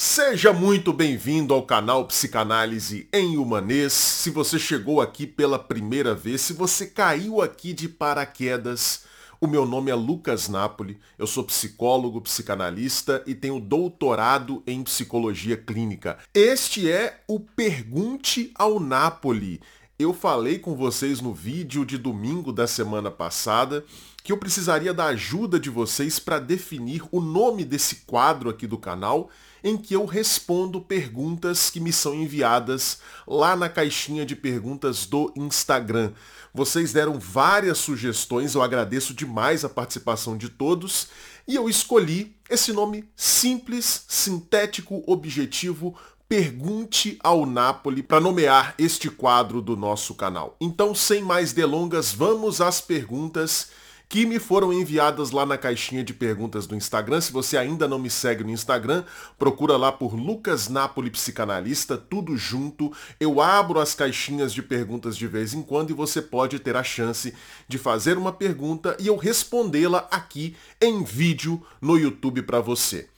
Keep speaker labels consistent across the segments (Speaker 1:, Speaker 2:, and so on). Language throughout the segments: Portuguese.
Speaker 1: Seja muito bem-vindo ao canal Psicanálise em Humanês. Se você chegou aqui pela primeira vez, se você caiu aqui de paraquedas, o meu nome é Lucas Napoli, eu sou psicólogo, psicanalista e tenho doutorado em psicologia clínica. Este é o Pergunte ao Napoli. Eu falei com vocês no vídeo de domingo da semana passada que eu precisaria da ajuda de vocês para definir o nome desse quadro aqui do canal em que eu respondo perguntas que me são enviadas lá na caixinha de perguntas do Instagram. Vocês deram várias sugestões, eu agradeço demais a participação de todos e eu escolhi esse nome simples, sintético, objetivo, Pergunte ao Napoli para nomear este quadro do nosso canal. Então, sem mais delongas, vamos às perguntas que me foram enviadas lá na caixinha de perguntas do Instagram. Se você ainda não me segue no Instagram, procura lá por Lucas Napoli Psicanalista, tudo junto. Eu abro as caixinhas de perguntas de vez em quando e você pode ter a chance de fazer uma pergunta e eu respondê-la aqui em vídeo no YouTube para você.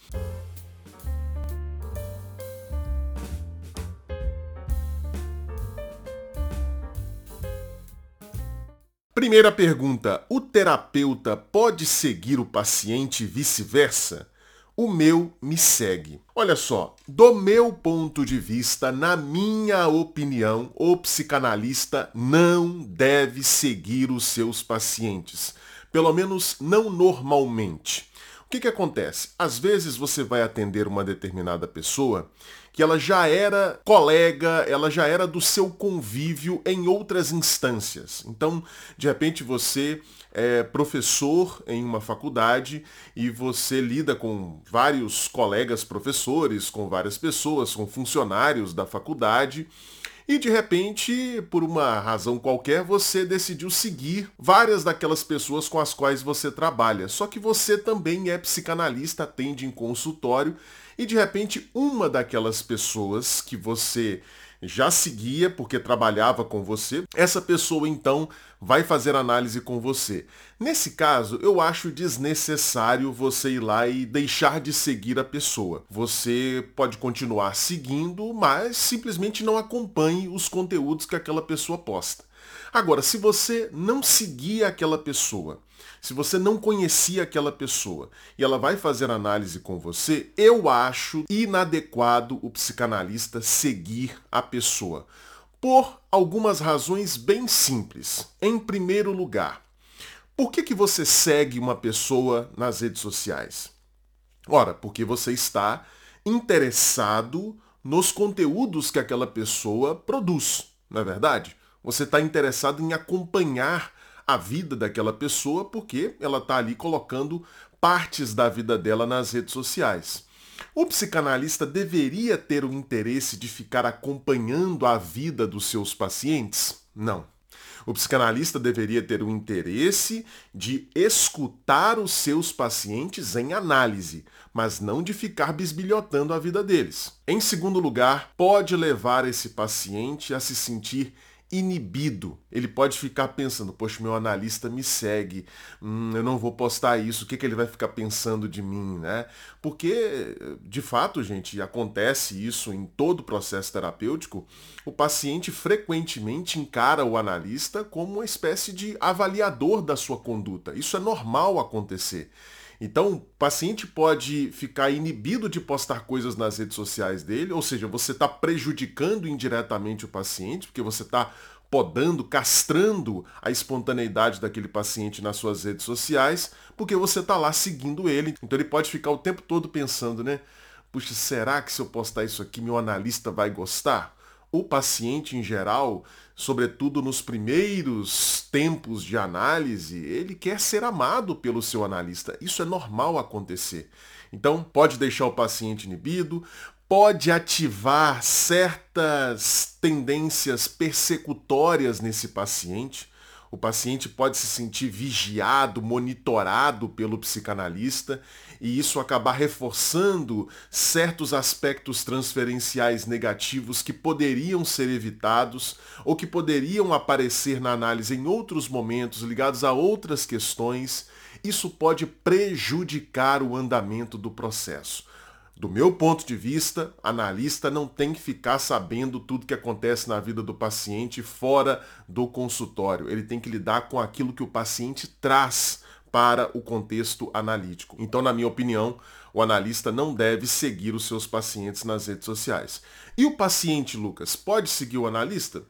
Speaker 1: Primeira pergunta: o terapeuta pode seguir o paciente e vice-versa? O meu me segue. Olha só, do meu ponto de vista, na minha opinião, o psicanalista não deve seguir os seus pacientes. Pelo menos não normalmente. O que, que acontece? Às vezes você vai atender uma determinada pessoa que ela já era colega, ela já era do seu convívio em outras instâncias. Então, de repente você é professor em uma faculdade e você lida com vários colegas professores, com várias pessoas, com funcionários da faculdade e de repente, por uma razão qualquer, você decidiu seguir várias daquelas pessoas com as quais você trabalha. Só que você também é psicanalista, atende em consultório e de repente uma daquelas pessoas que você já seguia porque trabalhava com você, essa pessoa então vai fazer análise com você. Nesse caso, eu acho desnecessário você ir lá e deixar de seguir a pessoa. Você pode continuar seguindo, mas simplesmente não acompanhe os conteúdos que aquela pessoa posta. Agora, se você não seguia aquela pessoa, se você não conhecia aquela pessoa e ela vai fazer análise com você, eu acho inadequado o psicanalista seguir a pessoa. Por algumas razões bem simples. Em primeiro lugar, por que, que você segue uma pessoa nas redes sociais? Ora, porque você está interessado nos conteúdos que aquela pessoa produz, não é verdade? Você está interessado em acompanhar a vida daquela pessoa porque ela está ali colocando partes da vida dela nas redes sociais. O psicanalista deveria ter o interesse de ficar acompanhando a vida dos seus pacientes? Não. O psicanalista deveria ter o interesse de escutar os seus pacientes em análise, mas não de ficar bisbilhotando a vida deles. Em segundo lugar, pode levar esse paciente a se sentir inibido. Ele pode ficar pensando, poxa, meu analista me segue, hum, eu não vou postar isso, o que, que ele vai ficar pensando de mim, né? Porque, de fato, gente, acontece isso em todo o processo terapêutico, o paciente frequentemente encara o analista como uma espécie de avaliador da sua conduta. Isso é normal acontecer. Então, o paciente pode ficar inibido de postar coisas nas redes sociais dele, ou seja, você está prejudicando indiretamente o paciente, porque você está podando, castrando a espontaneidade daquele paciente nas suas redes sociais, porque você está lá seguindo ele. Então ele pode ficar o tempo todo pensando, né? Puxa, será que se eu postar isso aqui, meu analista vai gostar? O paciente em geral, sobretudo nos primeiros tempos de análise, ele quer ser amado pelo seu analista. Isso é normal acontecer. Então, pode deixar o paciente inibido, pode ativar certas tendências persecutórias nesse paciente. O paciente pode se sentir vigiado, monitorado pelo psicanalista e isso acabar reforçando certos aspectos transferenciais negativos que poderiam ser evitados ou que poderiam aparecer na análise em outros momentos ligados a outras questões. Isso pode prejudicar o andamento do processo. Do meu ponto de vista, analista não tem que ficar sabendo tudo que acontece na vida do paciente fora do consultório. Ele tem que lidar com aquilo que o paciente traz para o contexto analítico. Então, na minha opinião, o analista não deve seguir os seus pacientes nas redes sociais. E o paciente, Lucas, pode seguir o analista?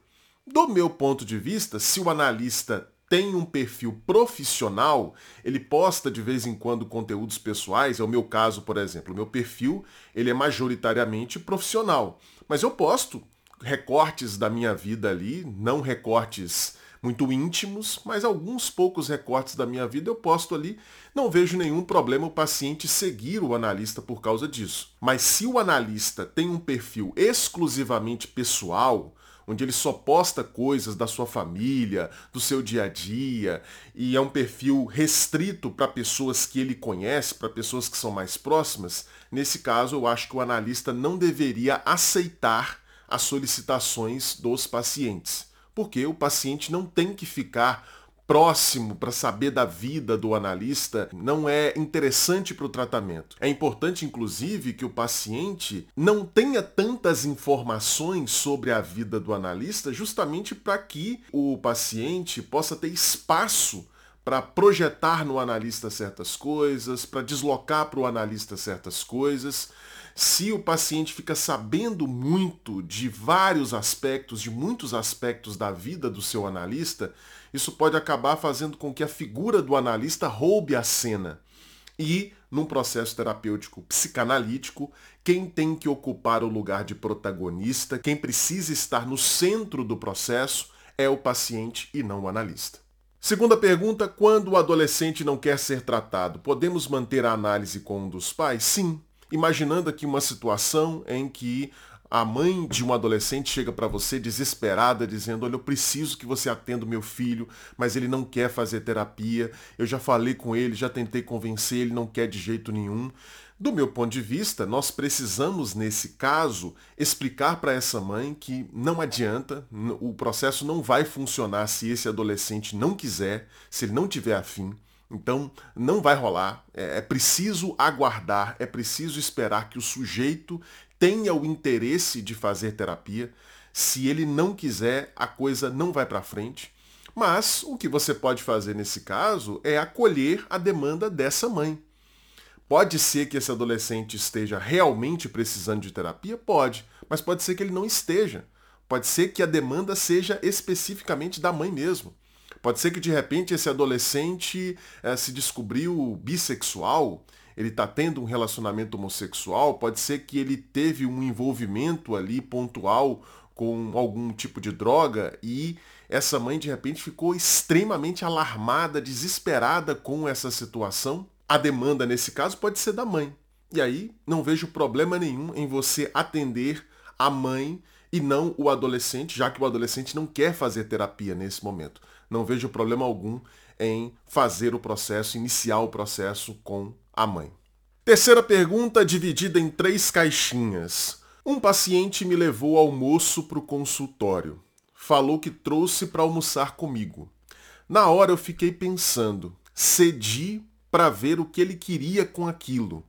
Speaker 1: Do meu ponto de vista, se o analista tem um perfil profissional, ele posta de vez em quando conteúdos pessoais, é o meu caso, por exemplo. O meu perfil, ele é majoritariamente profissional, mas eu posto recortes da minha vida ali, não recortes muito íntimos, mas alguns poucos recortes da minha vida eu posto ali. Não vejo nenhum problema o paciente seguir o analista por causa disso. Mas se o analista tem um perfil exclusivamente pessoal, onde ele só posta coisas da sua família, do seu dia a dia, e é um perfil restrito para pessoas que ele conhece, para pessoas que são mais próximas, nesse caso eu acho que o analista não deveria aceitar as solicitações dos pacientes, porque o paciente não tem que ficar próximo para saber da vida do analista não é interessante para o tratamento. É importante, inclusive, que o paciente não tenha tantas informações sobre a vida do analista, justamente para que o paciente possa ter espaço para projetar no analista certas coisas, para deslocar para o analista certas coisas. Se o paciente fica sabendo muito de vários aspectos, de muitos aspectos da vida do seu analista, isso pode acabar fazendo com que a figura do analista roube a cena. E, num processo terapêutico psicanalítico, quem tem que ocupar o lugar de protagonista, quem precisa estar no centro do processo, é o paciente e não o analista. Segunda pergunta, quando o adolescente não quer ser tratado, podemos manter a análise com um dos pais? Sim. Imaginando aqui uma situação em que a mãe de um adolescente chega para você desesperada, dizendo: Olha, eu preciso que você atenda o meu filho, mas ele não quer fazer terapia. Eu já falei com ele, já tentei convencer, ele não quer de jeito nenhum. Do meu ponto de vista, nós precisamos, nesse caso, explicar para essa mãe que não adianta, o processo não vai funcionar se esse adolescente não quiser, se ele não tiver afim. Então, não vai rolar. É, é preciso aguardar, é preciso esperar que o sujeito tenha o interesse de fazer terapia. Se ele não quiser, a coisa não vai para frente. Mas o que você pode fazer nesse caso é acolher a demanda dessa mãe. Pode ser que esse adolescente esteja realmente precisando de terapia? Pode, mas pode ser que ele não esteja. Pode ser que a demanda seja especificamente da mãe mesmo. Pode ser que de repente esse adolescente é, se descobriu bissexual ele está tendo um relacionamento homossexual, pode ser que ele teve um envolvimento ali pontual com algum tipo de droga e essa mãe de repente ficou extremamente alarmada, desesperada com essa situação. A demanda nesse caso pode ser da mãe. E aí não vejo problema nenhum em você atender a mãe e não o adolescente, já que o adolescente não quer fazer terapia nesse momento. Não vejo problema algum em fazer o processo, iniciar o processo com a mãe. Terceira pergunta dividida em três caixinhas. Um paciente me levou almoço para o consultório. Falou que trouxe para almoçar comigo. Na hora eu fiquei pensando, cedi para ver o que ele queria com aquilo.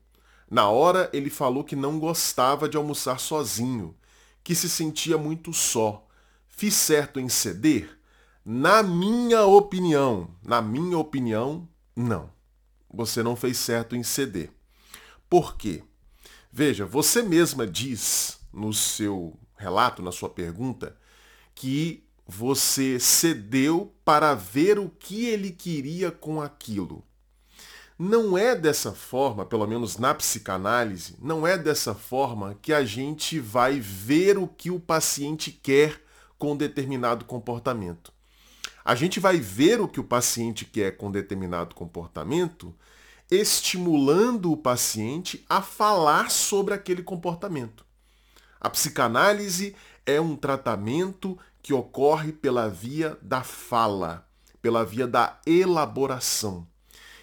Speaker 1: Na hora ele falou que não gostava de almoçar sozinho, que se sentia muito só. Fiz certo em ceder? Na minha opinião, na minha opinião, não você não fez certo em ceder. Por quê? Veja, você mesma diz no seu relato, na sua pergunta, que você cedeu para ver o que ele queria com aquilo. Não é dessa forma, pelo menos na psicanálise, não é dessa forma que a gente vai ver o que o paciente quer com determinado comportamento. A gente vai ver o que o paciente quer com determinado comportamento, estimulando o paciente a falar sobre aquele comportamento. A psicanálise é um tratamento que ocorre pela via da fala, pela via da elaboração.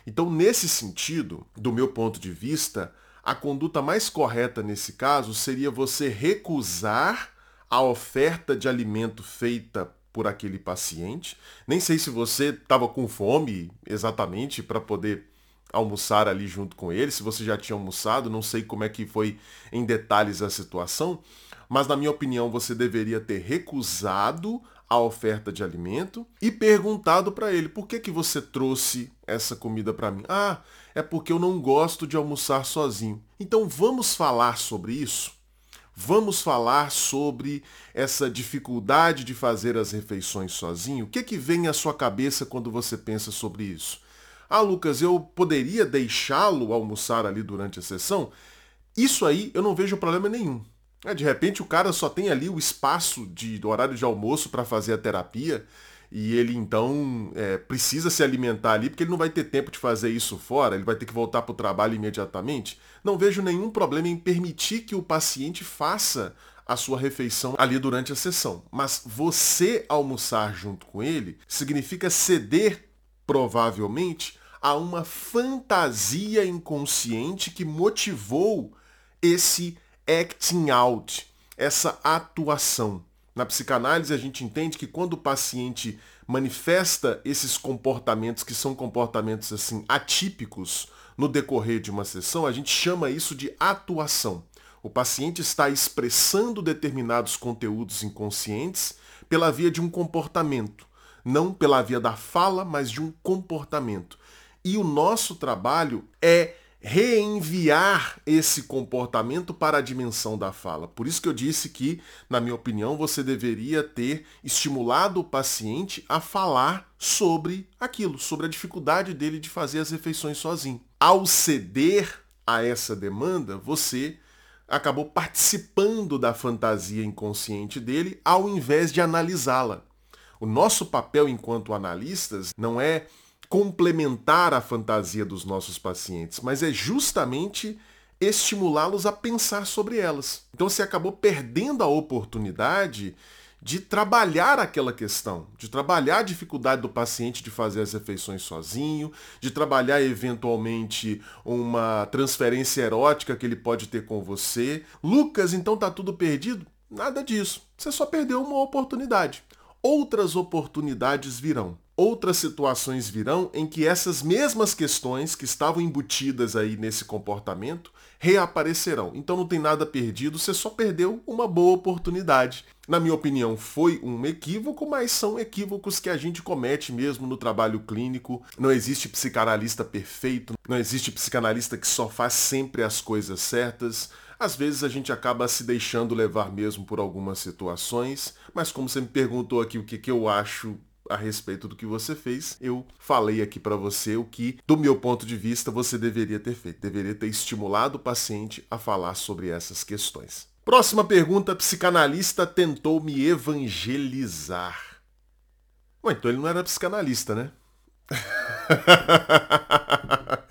Speaker 1: Então, nesse sentido, do meu ponto de vista, a conduta mais correta nesse caso seria você recusar a oferta de alimento feita por aquele paciente. Nem sei se você estava com fome exatamente para poder almoçar ali junto com ele, se você já tinha almoçado, não sei como é que foi em detalhes a situação, mas na minha opinião você deveria ter recusado a oferta de alimento e perguntado para ele: "Por que que você trouxe essa comida para mim?" "Ah, é porque eu não gosto de almoçar sozinho." Então vamos falar sobre isso? Vamos falar sobre essa dificuldade de fazer as refeições sozinho? O que que vem à sua cabeça quando você pensa sobre isso? Ah, Lucas, eu poderia deixá-lo almoçar ali durante a sessão? Isso aí eu não vejo problema nenhum. É, de repente o cara só tem ali o espaço de, do horário de almoço para fazer a terapia e ele então é, precisa se alimentar ali porque ele não vai ter tempo de fazer isso fora, ele vai ter que voltar para o trabalho imediatamente. Não vejo nenhum problema em permitir que o paciente faça a sua refeição ali durante a sessão. Mas você almoçar junto com ele significa ceder, provavelmente, a uma fantasia inconsciente que motivou esse acting out, essa atuação. Na psicanálise, a gente entende que quando o paciente manifesta esses comportamentos que são comportamentos assim atípicos no decorrer de uma sessão, a gente chama isso de atuação. O paciente está expressando determinados conteúdos inconscientes pela via de um comportamento, não pela via da fala, mas de um comportamento. E o nosso trabalho é reenviar esse comportamento para a dimensão da fala. Por isso que eu disse que, na minha opinião, você deveria ter estimulado o paciente a falar sobre aquilo, sobre a dificuldade dele de fazer as refeições sozinho. Ao ceder a essa demanda, você acabou participando da fantasia inconsciente dele ao invés de analisá-la. O nosso papel enquanto analistas não é complementar a fantasia dos nossos pacientes, mas é justamente estimulá-los a pensar sobre elas. Então você acabou perdendo a oportunidade de trabalhar aquela questão, de trabalhar a dificuldade do paciente de fazer as refeições sozinho, de trabalhar eventualmente uma transferência erótica que ele pode ter com você. Lucas, então tá tudo perdido? Nada disso. Você só perdeu uma oportunidade. Outras oportunidades virão outras situações virão em que essas mesmas questões que estavam embutidas aí nesse comportamento reaparecerão. Então não tem nada perdido, você só perdeu uma boa oportunidade. Na minha opinião, foi um equívoco, mas são equívocos que a gente comete mesmo no trabalho clínico. Não existe psicanalista perfeito, não existe psicanalista que só faz sempre as coisas certas. Às vezes a gente acaba se deixando levar mesmo por algumas situações, mas como você me perguntou aqui o que, que eu acho a respeito do que você fez, eu falei aqui para você o que, do meu ponto de vista, você deveria ter feito. Deveria ter estimulado o paciente a falar sobre essas questões. Próxima pergunta: psicanalista tentou me evangelizar. Ué, então ele não era psicanalista, né?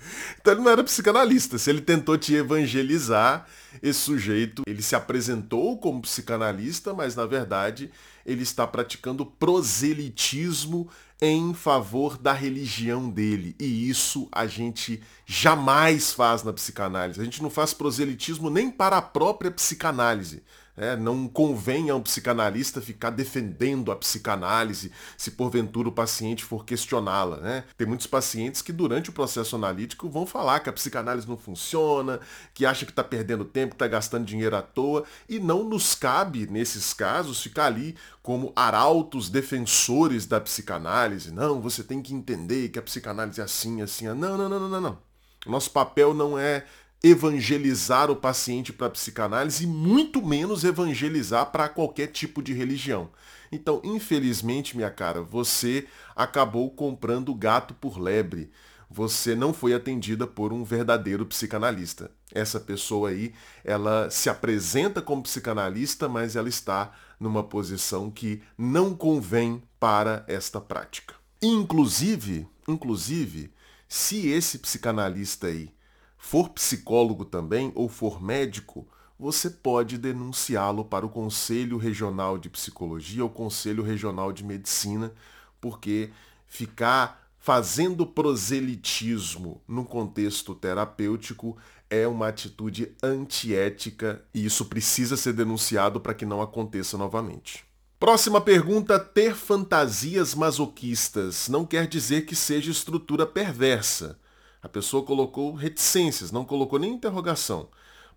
Speaker 1: então ele não era psicanalista. Se ele tentou te evangelizar, esse sujeito, ele se apresentou como psicanalista, mas na verdade ele está praticando proselitismo em favor da religião dele. E isso a gente jamais faz na psicanálise. A gente não faz proselitismo nem para a própria psicanálise. É, não convém a um psicanalista ficar defendendo a psicanálise se porventura o paciente for questioná-la. Né? Tem muitos pacientes que durante o processo analítico vão falar que a psicanálise não funciona, que acha que está perdendo tempo, que está gastando dinheiro à toa, e não nos cabe, nesses casos, ficar ali como arautos defensores da psicanálise. Não, você tem que entender que a psicanálise é assim, assim. Não, não, não, não, não. Nosso papel não é evangelizar o paciente para psicanálise e muito menos evangelizar para qualquer tipo de religião. Então, infelizmente, minha cara, você acabou comprando gato por lebre. Você não foi atendida por um verdadeiro psicanalista. Essa pessoa aí, ela se apresenta como psicanalista, mas ela está numa posição que não convém para esta prática. Inclusive, inclusive, se esse psicanalista aí for psicólogo também ou for médico, você pode denunciá-lo para o Conselho Regional de Psicologia ou Conselho Regional de Medicina, porque ficar fazendo proselitismo no contexto terapêutico é uma atitude antiética e isso precisa ser denunciado para que não aconteça novamente. Próxima pergunta: ter fantasias masoquistas não quer dizer que seja estrutura perversa A pessoa colocou reticências, não colocou nem interrogação.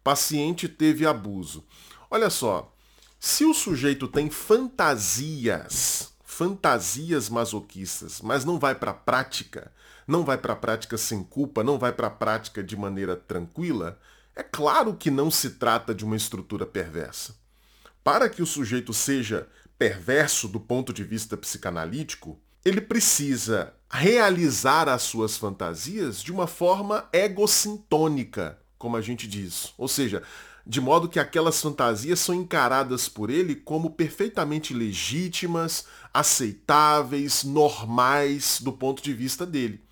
Speaker 1: Paciente teve abuso. Olha só, se o sujeito tem fantasias, fantasias masoquistas, mas não vai para a prática, não vai para a prática sem culpa, não vai para a prática de maneira tranquila, é claro que não se trata de uma estrutura perversa. Para que o sujeito seja perverso do ponto de vista psicanalítico, ele precisa realizar as suas fantasias de uma forma egocintônica, como a gente diz. Ou seja, de modo que aquelas fantasias são encaradas por ele como perfeitamente legítimas, aceitáveis, normais do ponto de vista dele.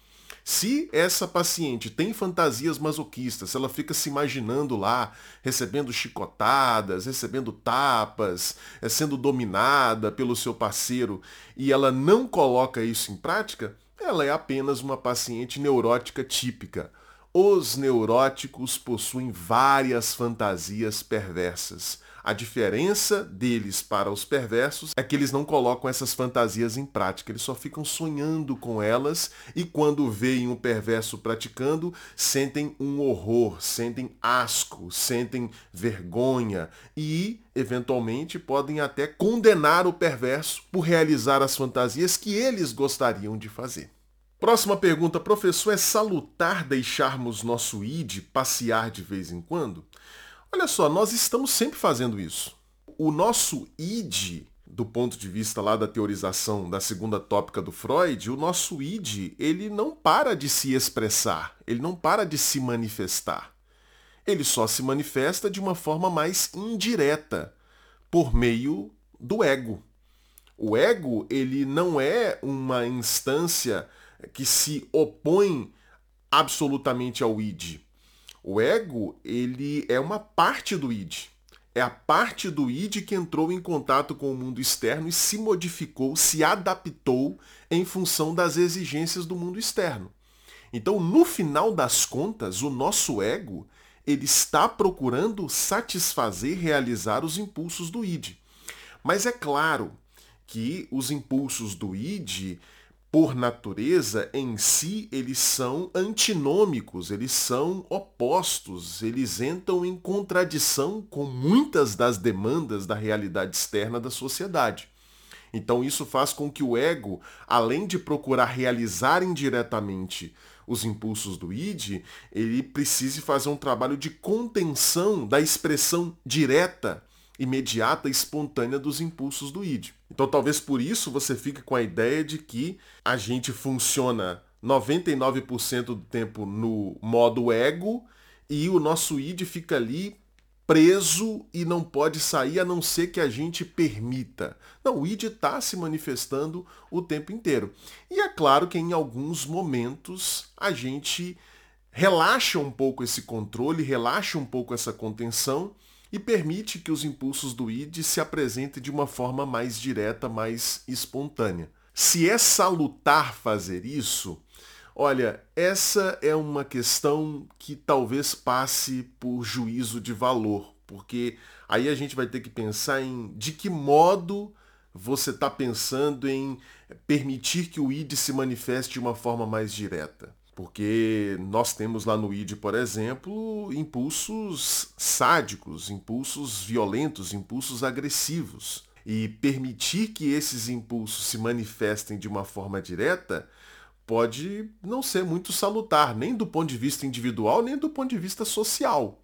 Speaker 1: Se essa paciente tem fantasias masoquistas, ela fica se imaginando lá, recebendo chicotadas, recebendo tapas, é sendo dominada pelo seu parceiro, e ela não coloca isso em prática, ela é apenas uma paciente neurótica típica. Os neuróticos possuem várias fantasias perversas. A diferença deles para os perversos é que eles não colocam essas fantasias em prática, eles só ficam sonhando com elas e quando veem um perverso praticando, sentem um horror, sentem asco, sentem vergonha e, eventualmente, podem até condenar o perverso por realizar as fantasias que eles gostariam de fazer. Próxima pergunta, professor, é salutar deixarmos nosso id passear de vez em quando? Olha só, nós estamos sempre fazendo isso. O nosso id, do ponto de vista lá da teorização da segunda tópica do Freud, o nosso id, ele não para de se expressar, ele não para de se manifestar. Ele só se manifesta de uma forma mais indireta, por meio do ego. O ego, ele não é uma instância que se opõe absolutamente ao id. O ego, ele é uma parte do id. É a parte do id que entrou em contato com o mundo externo e se modificou, se adaptou em função das exigências do mundo externo. Então, no final das contas, o nosso ego, ele está procurando satisfazer, realizar os impulsos do id. Mas é claro que os impulsos do id, por natureza, em si, eles são antinômicos, eles são opostos, eles entram em contradição com muitas das demandas da realidade externa da sociedade. Então isso faz com que o ego, além de procurar realizar indiretamente os impulsos do id, ele precise fazer um trabalho de contenção da expressão direta imediata e espontânea dos impulsos do id. Então talvez por isso você fique com a ideia de que a gente funciona 99% do tempo no modo ego e o nosso id fica ali preso e não pode sair a não ser que a gente permita. Não, o id está se manifestando o tempo inteiro. E é claro que em alguns momentos a gente relaxa um pouco esse controle, relaxa um pouco essa contenção e permite que os impulsos do id se apresentem de uma forma mais direta, mais espontânea. Se é salutar fazer isso, olha, essa é uma questão que talvez passe por juízo de valor, porque aí a gente vai ter que pensar em de que modo você está pensando em permitir que o id se manifeste de uma forma mais direta. Porque nós temos lá no ID, por exemplo, impulsos sádicos, impulsos violentos, impulsos agressivos. E permitir que esses impulsos se manifestem de uma forma direta pode não ser muito salutar, nem do ponto de vista individual, nem do ponto de vista social.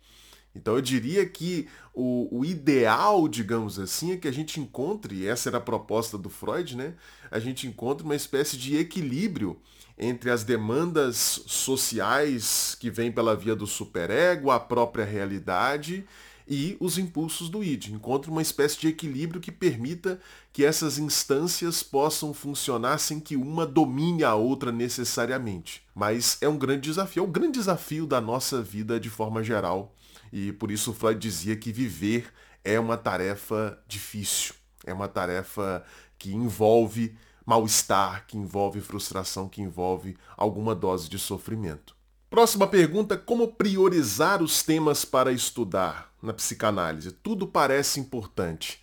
Speaker 1: Então eu diria que o, o, ideal, digamos assim, é que a gente encontre, essa era a proposta do Freud, né? A gente encontre uma espécie de equilíbrio entre as demandas sociais que vêm pela via do superego, a própria realidade e os impulsos do id. Encontre uma espécie de equilíbrio que permita que essas instâncias possam funcionar sem que uma domine a outra necessariamente. Mas é um grande desafio, é o grande desafio da nossa vida de forma geral e por isso Freud dizia que viver é uma tarefa difícil, é uma tarefa que envolve mal-estar, que envolve frustração, que envolve alguma dose de sofrimento. Próxima pergunta: como priorizar os temas para estudar na psicanálise? Tudo parece importante.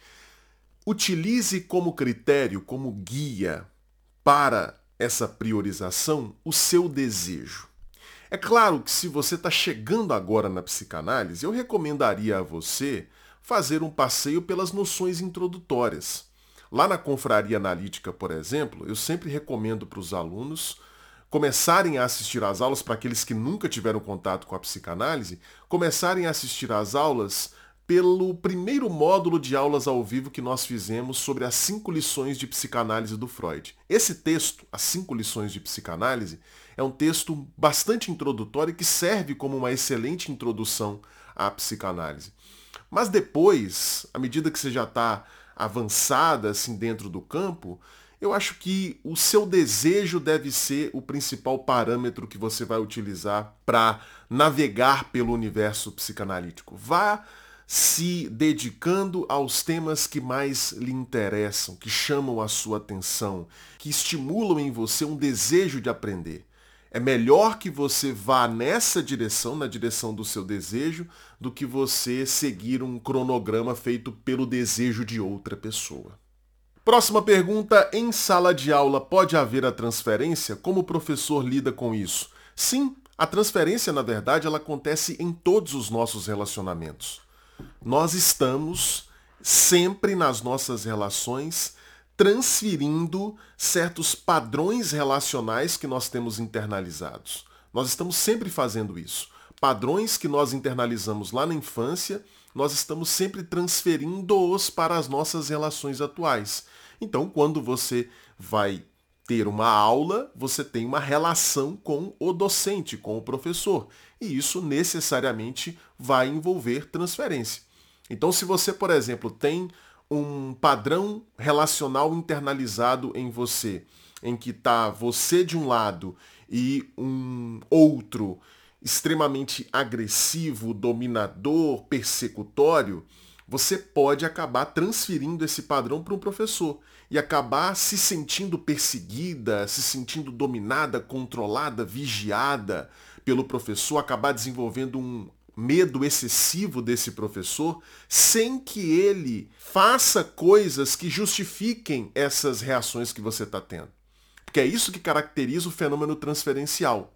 Speaker 1: Utilize como critério, como guia para essa priorização, o seu desejo. É claro que se você está chegando agora na psicanálise, eu recomendaria a você fazer um passeio pelas noções introdutórias. Lá na Confraria Analítica, por exemplo, eu sempre recomendo para os alunos começarem a assistir às aulas, para aqueles que nunca tiveram contato com a psicanálise, começarem a assistir às aulas pelo primeiro módulo de aulas ao vivo que nós fizemos sobre as cinco lições de psicanálise do Freud. Esse texto, As Cinco Lições de Psicanálise, é um texto bastante introdutório que serve como uma excelente introdução à psicanálise. Mas depois, à medida que você já está avançada assim dentro do campo, eu acho que o seu desejo deve ser o principal parâmetro que você vai utilizar para navegar pelo universo psicanalítico. Vá se dedicando aos temas que mais lhe interessam, que chamam a sua atenção, que estimulam em você um desejo de aprender. É melhor que você vá nessa direção, na direção do seu desejo, do que você seguir um cronograma feito pelo desejo de outra pessoa. Próxima pergunta: em sala de aula pode haver a transferência? Como o professor lida com isso? Sim, a transferência, na verdade, ela acontece em todos os nossos relacionamentos nós estamos sempre nas nossas relações transferindo certos padrões relacionais que nós temos internalizados. Nós estamos sempre fazendo isso. Padrões que nós internalizamos lá na infância, nós estamos sempre transferindo-os para as nossas relações atuais. Então, quando você vai ter uma aula, você tem uma relação com o docente, com o professor. E isso necessariamente vai envolver transferência. Então, se você, por exemplo, tem um padrão relacional internalizado em você, em que está você de um lado e um outro extremamente agressivo, dominador, persecutório, você pode acabar transferindo esse padrão para um professor e acabar se sentindo perseguida, se sentindo dominada, controlada, vigiada pelo professor, acabar desenvolvendo um medo excessivo desse professor sem que ele faça coisas que justifiquem essas reações que você está tendo. Porque é isso que caracteriza o fenômeno transferencial.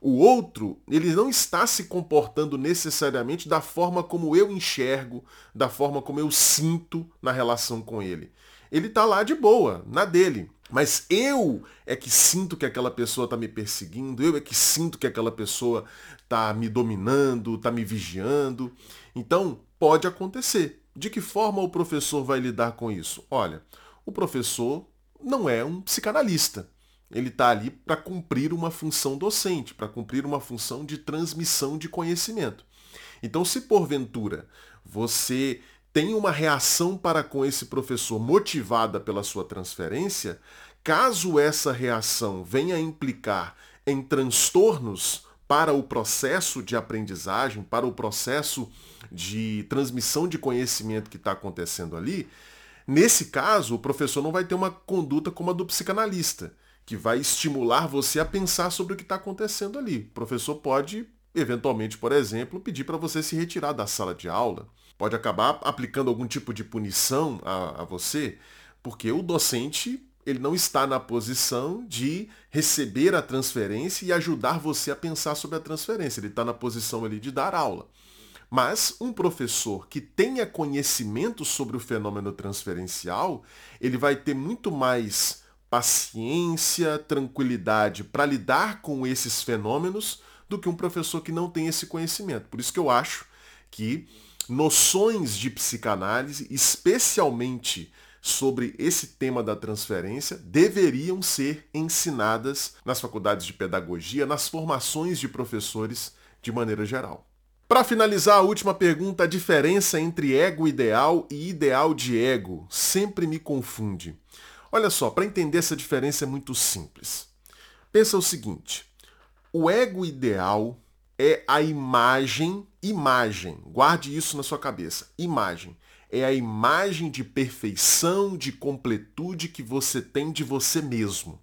Speaker 1: O outro, ele não está se comportando necessariamente da forma como eu enxergo, da forma como eu sinto na relação com ele. Ele está lá de boa, na dele. Mas eu é que sinto que aquela pessoa está me perseguindo, eu é que sinto que aquela pessoa está me dominando, está me vigiando. Então, pode acontecer. De que forma o professor vai lidar com isso? Olha, o professor não é um psicanalista. Ele está ali para cumprir uma função docente, para cumprir uma função de transmissão de conhecimento. Então, se porventura você tem uma reação para com esse professor motivada pela sua transferência, caso essa reação venha a implicar em transtornos para o processo de aprendizagem, para o processo de transmissão de conhecimento que está acontecendo ali, nesse caso, o professor não vai ter uma conduta como a do psicanalista, que vai estimular você a pensar sobre o que está acontecendo ali. O professor pode, eventualmente, por exemplo, pedir para você se retirar da sala de aula, pode acabar aplicando algum tipo de punição a, a você, porque o docente ele não está na posição de receber a transferência e ajudar você a pensar sobre a transferência. Ele está na posição ali de dar aula. Mas um professor que tenha conhecimento sobre o fenômeno transferencial, ele vai ter muito mais paciência, tranquilidade para lidar com esses fenômenos do que um professor que não tem esse conhecimento. Por isso que eu acho que noções de psicanálise, especialmente sobre esse tema da transferência, deveriam ser ensinadas nas faculdades de pedagogia, nas formações de professores de maneira geral. Para finalizar, a última pergunta, a diferença entre ego ideal e ideal de ego sempre me confunde. Olha só, para entender essa diferença é muito simples. Pensa o seguinte, o ego ideal é a imagem, imagem, guarde isso na sua cabeça, imagem. É a imagem de perfeição, de completude que você tem de você mesmo.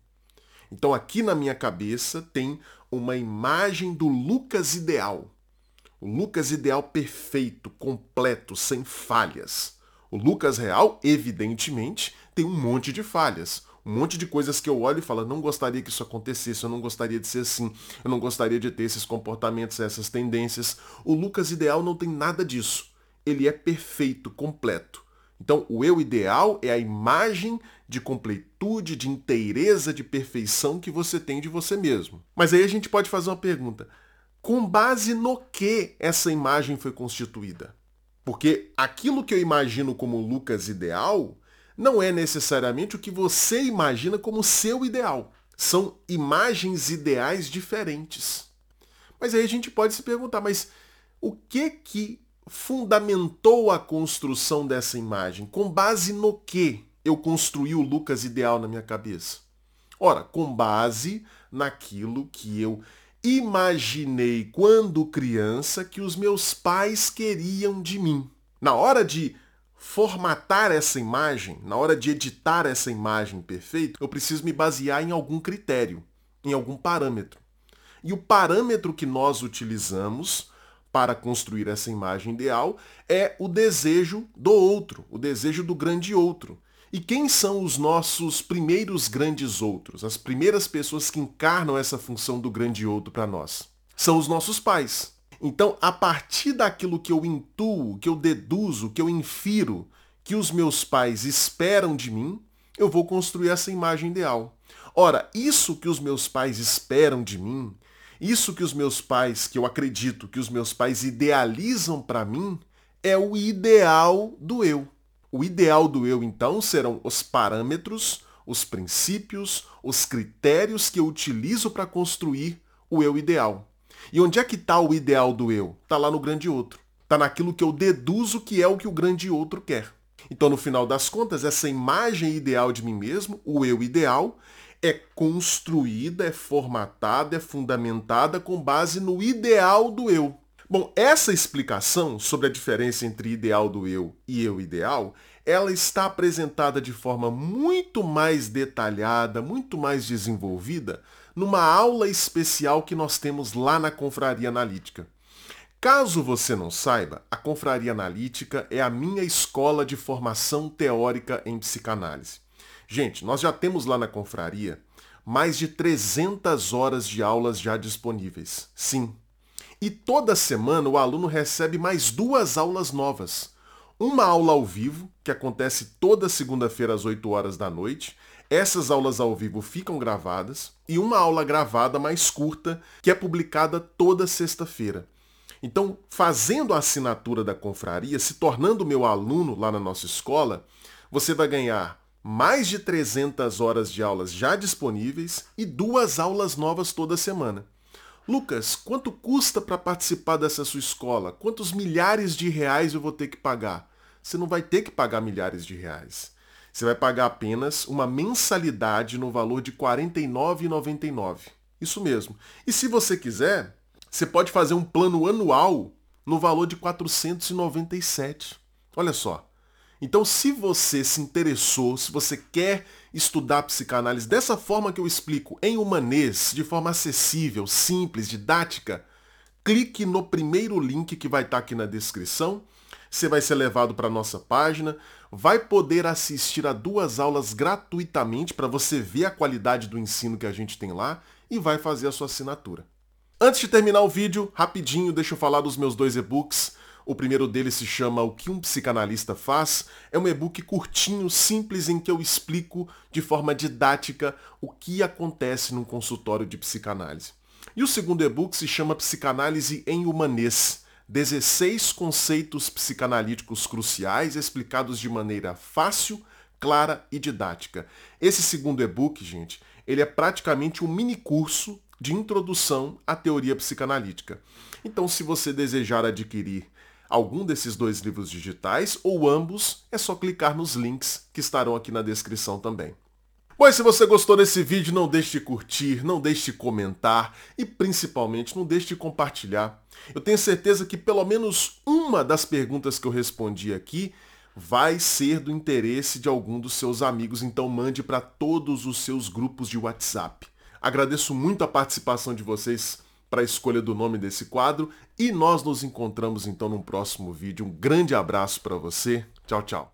Speaker 1: Então aqui na minha cabeça tem uma imagem do Lucas ideal. O Lucas ideal perfeito, completo, sem falhas. O Lucas real, evidentemente, tem um monte de falhas. Um monte de coisas que eu olho e falo, não gostaria que isso acontecesse, eu não gostaria de ser assim, eu não gostaria de ter esses comportamentos, essas tendências. O Lucas ideal não tem nada disso. Ele é perfeito, completo. Então, o eu ideal é a imagem de completude, de inteireza, de perfeição que você tem de você mesmo. Mas aí a gente pode fazer uma pergunta: com base no que essa imagem foi constituída? Porque aquilo que eu imagino como Lucas ideal não é necessariamente o que você imagina como seu ideal. São imagens ideais diferentes. Mas aí a gente pode se perguntar, mas o que que fundamentou a construção dessa imagem? Com base no que eu construí o Lucas ideal na minha cabeça? Ora, com base naquilo que eu imaginei quando criança que os meus pais queriam de mim. Na hora de formatar essa imagem, na hora de editar essa imagem perfeita, eu preciso me basear em algum critério, em algum parâmetro. E o parâmetro que nós utilizamos para construir essa imagem ideal é o desejo do outro, o desejo do grande outro. E quem são os nossos primeiros grandes outros, as primeiras pessoas que encarnam essa função do grande outro para nós? São os nossos pais. Então, a partir daquilo que eu intuo, que eu deduzo, que eu infiro, que os meus pais esperam de mim, eu vou construir essa imagem ideal. Ora, isso que os meus pais esperam de mim, isso que os meus pais, que eu acredito que os meus pais idealizam para mim, é o ideal do eu. O ideal do eu, então, serão os parâmetros, os princípios, os critérios que eu utilizo para construir o eu ideal. E onde é que está o ideal do eu? Está lá no grande outro. Está naquilo que eu deduzo que é o que o grande outro quer. Então, no final das contas, essa imagem ideal de mim mesmo, o eu ideal, é construída, é formatada, é fundamentada com base no ideal do eu. Bom, essa explicação sobre a diferença entre ideal do eu e eu ideal, ela está apresentada de forma muito mais detalhada, muito mais desenvolvida numa aula especial que nós temos lá na Confraria Analítica. Caso você não saiba, a Confraria Analítica é a minha escola de formação teórica em psicanálise. Gente, nós já temos lá na Confraria mais de 300 horas de aulas já disponíveis. Sim. E toda semana o aluno recebe mais duas aulas novas. Uma aula ao vivo, que acontece toda segunda-feira às 8 horas da noite, essas aulas ao vivo ficam gravadas e uma aula gravada mais curta que é publicada toda sexta-feira. Então, fazendo a assinatura da confraria, se tornando meu aluno lá na nossa escola, você vai ganhar mais de 300 horas de aulas já disponíveis e duas aulas novas toda semana. Lucas, quanto custa para participar dessa sua escola? Quantos milhares de reais eu vou ter que pagar? Você não vai ter que pagar milhares de reais. Você vai pagar apenas uma mensalidade no valor de R$ 49,99. Isso mesmo. E se você quiser, você pode fazer um plano anual no valor de 497. Olha só. Então, se você se interessou, se você quer estudar psicanálise dessa forma que eu explico, em humanês, de forma acessível, simples, didática, clique no primeiro link que vai estar aqui na descrição você vai ser levado para nossa página, vai poder assistir a duas aulas gratuitamente para você ver a qualidade do ensino que a gente tem lá e vai fazer a sua assinatura. Antes de terminar o vídeo, rapidinho, deixa eu falar dos meus dois e-books. O primeiro deles se chama O que um psicanalista faz. É um e-book curtinho, simples, em que eu explico de forma didática o que acontece num consultório de psicanálise. E o segundo e-book se chama Psicanálise em Humanês. 16 conceitos psicanalíticos cruciais explicados de maneira fácil, clara e didática. Esse segundo e-book, gente, ele é praticamente um mini curso de introdução à teoria psicanalítica. Então, se você desejar adquirir algum desses dois livros digitais ou ambos, é só clicar nos links que estarão aqui na descrição também. Pois se você gostou desse vídeo, não deixe de curtir, não deixe de comentar e principalmente não deixe de compartilhar. Eu tenho certeza que pelo menos uma das perguntas que eu respondi aqui vai ser do interesse de algum dos seus amigos, então mande para todos os seus grupos de WhatsApp. Agradeço muito a participação de vocês para a escolha do nome desse quadro e nós nos encontramos então no próximo vídeo. Um grande abraço para você. Tchau, tchau.